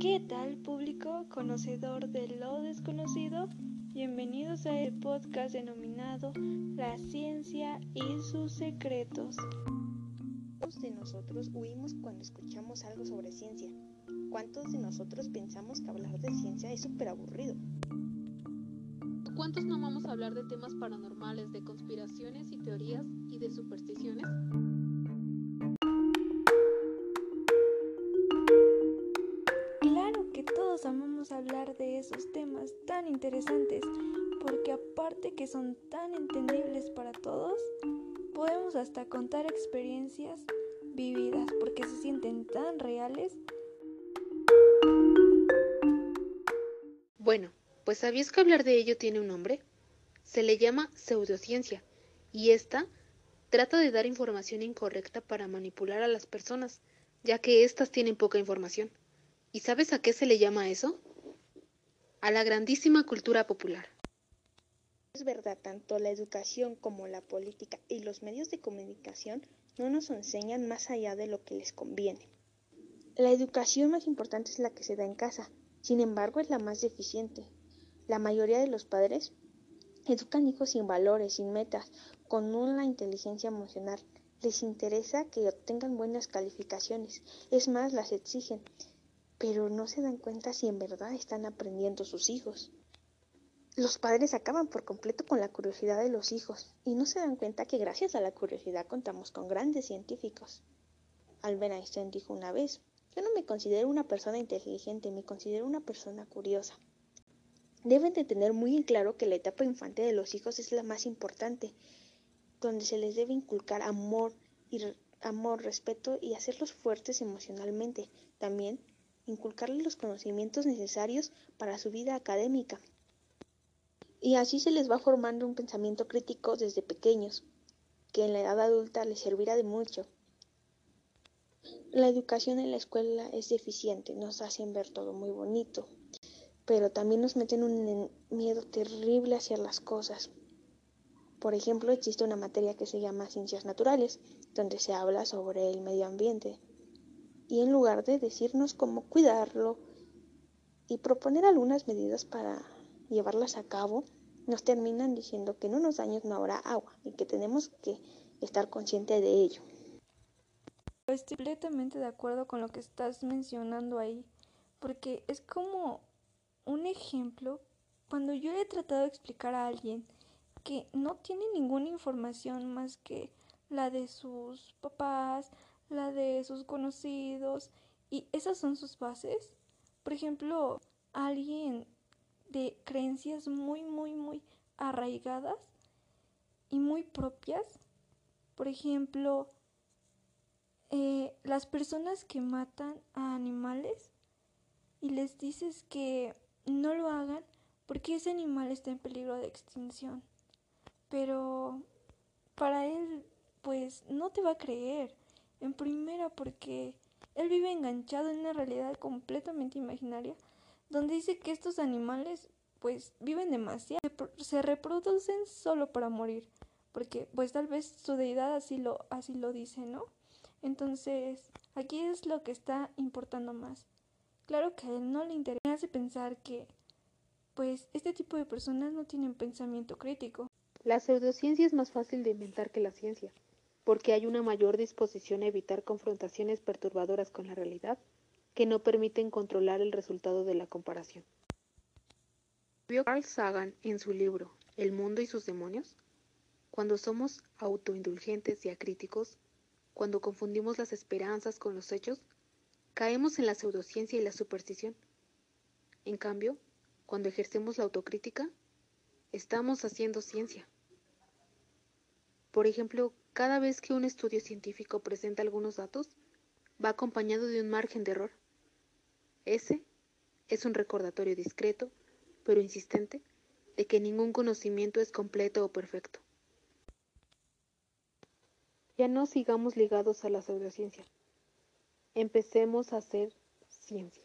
¿Qué tal público conocedor de lo desconocido? Bienvenidos a el podcast denominado La ciencia y sus secretos. ¿Cuántos de nosotros huimos cuando escuchamos algo sobre ciencia? ¿Cuántos de nosotros pensamos que hablar de ciencia es súper aburrido? ¿Cuántos no vamos a hablar de temas paranormales, de conspiraciones y teorías y de supersticiones? Claro que todos amamos hablar de esos temas tan interesantes, porque aparte que son tan entendibles para todos, podemos hasta contar experiencias vividas porque se sienten tan reales. Bueno, pues ¿sabías que hablar de ello tiene un nombre? Se le llama pseudociencia y esta trata de dar información incorrecta para manipular a las personas, ya que éstas tienen poca información. ¿Y sabes a qué se le llama eso? A la grandísima cultura popular. Es verdad, tanto la educación como la política y los medios de comunicación no nos enseñan más allá de lo que les conviene. La educación más importante es la que se da en casa, sin embargo es la más deficiente, la mayoría de los padres educan hijos sin valores, sin metas, con una inteligencia emocional. Les interesa que obtengan buenas calificaciones, es más, las exigen, pero no se dan cuenta si en verdad están aprendiendo sus hijos. Los padres acaban por completo con la curiosidad de los hijos y no se dan cuenta que gracias a la curiosidad contamos con grandes científicos. Albert Einstein dijo una vez, yo no me considero una persona inteligente, me considero una persona curiosa. Deben de tener muy en claro que la etapa infante de los hijos es la más importante, donde se les debe inculcar amor y amor, respeto y hacerlos fuertes emocionalmente. También inculcarles los conocimientos necesarios para su vida académica. Y así se les va formando un pensamiento crítico desde pequeños, que en la edad adulta les servirá de mucho. La educación en la escuela es deficiente, nos hacen ver todo muy bonito, pero también nos meten un miedo terrible hacia las cosas. Por ejemplo, existe una materia que se llama Ciencias Naturales, donde se habla sobre el medio ambiente. Y en lugar de decirnos cómo cuidarlo y proponer algunas medidas para llevarlas a cabo, nos terminan diciendo que en unos años no habrá agua y que tenemos que estar conscientes de ello. Estoy completamente de acuerdo con lo que estás mencionando ahí, porque es como un ejemplo, cuando yo he tratado de explicar a alguien que no tiene ninguna información más que la de sus papás, la de sus conocidos, y esas son sus bases. Por ejemplo, alguien de creencias muy, muy, muy arraigadas y muy propias. Por ejemplo, eh, las personas que matan a animales y les dices que no lo hagan porque ese animal está en peligro de extinción. Pero para él, pues no te va a creer. En primera porque él vive enganchado en una realidad completamente imaginaria, donde dice que estos animales pues viven demasiado, se reproducen solo para morir, porque pues tal vez su deidad así lo, así lo dice, ¿no? Entonces, aquí es lo que está importando más. Claro que a él no le interesa, me pensar que, pues, este tipo de personas no tienen pensamiento crítico. La pseudociencia es más fácil de inventar que la ciencia, porque hay una mayor disposición a evitar confrontaciones perturbadoras con la realidad que no permiten controlar el resultado de la comparación. ¿Vio Carl Sagan en su libro El mundo y sus demonios? Cuando somos autoindulgentes y acríticos, cuando confundimos las esperanzas con los hechos, Caemos en la pseudociencia y la superstición. En cambio, cuando ejercemos la autocrítica, estamos haciendo ciencia. Por ejemplo, cada vez que un estudio científico presenta algunos datos, va acompañado de un margen de error. Ese es un recordatorio discreto, pero insistente, de que ningún conocimiento es completo o perfecto. Ya no sigamos ligados a la pseudociencia. Empecemos a hacer ciencia.